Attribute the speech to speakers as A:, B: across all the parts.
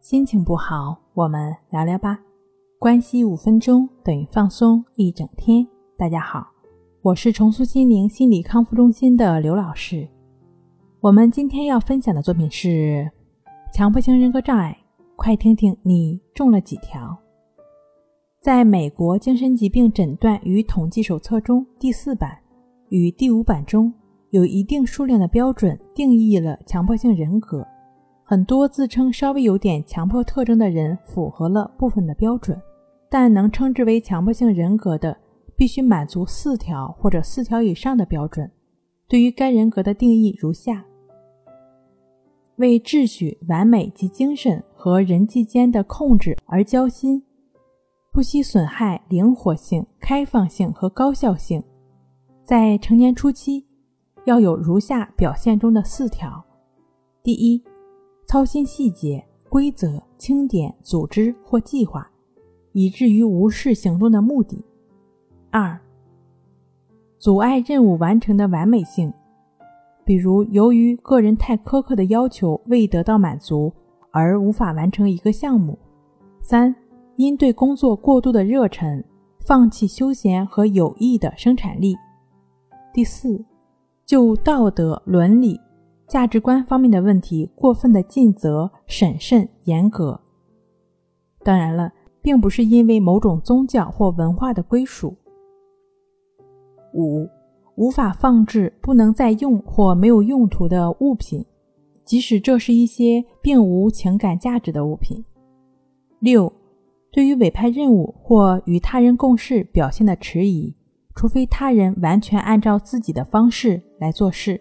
A: 心情不好，我们聊聊吧。关系五分钟等于放松一整天。大家好，我是重塑心灵心理康复中心的刘老师。我们今天要分享的作品是强迫性人格障碍，快听听你中了几条。在美国精神疾病诊断与统计手册中第四版与第五版中。有一定数量的标准定义了强迫性人格，很多自称稍微有点强迫特征的人符合了部分的标准，但能称之为强迫性人格的必须满足四条或者四条以上的标准。对于该人格的定义如下：为秩序、完美及精神和人际间的控制而交心，不惜损害灵活性、开放性和高效性，在成年初期。要有如下表现中的四条：第一，操心细节、规则、清点、组织或计划，以至于无视行动的目的；二，阻碍任务完成的完美性，比如由于个人太苛刻的要求未得到满足而无法完成一个项目；三，因对工作过度的热忱，放弃休闲和有益的生产力；第四。就道德、伦理、价值观方面的问题，过分的尽责、审慎、严格。当然了，并不是因为某种宗教或文化的归属。五、无法放置不能再用或没有用途的物品，即使这是一些并无情感价值的物品。六、对于委派任务或与他人共事表现的迟疑。除非他人完全按照自己的方式来做事。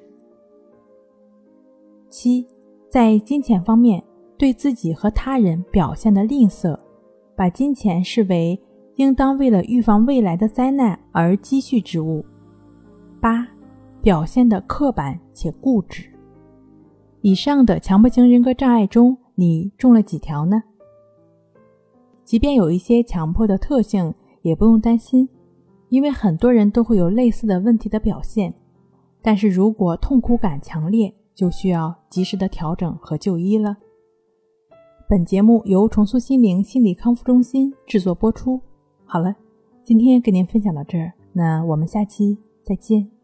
A: 七，在金钱方面对自己和他人表现的吝啬，把金钱视为应当为了预防未来的灾难而积蓄之物。八，表现的刻板且固执。以上的强迫型人格障碍中，你中了几条呢？即便有一些强迫的特性，也不用担心。因为很多人都会有类似的问题的表现，但是如果痛苦感强烈，就需要及时的调整和就医了。本节目由重塑心灵心理康复中心制作播出。好了，今天跟您分享到这儿，那我们下期再见。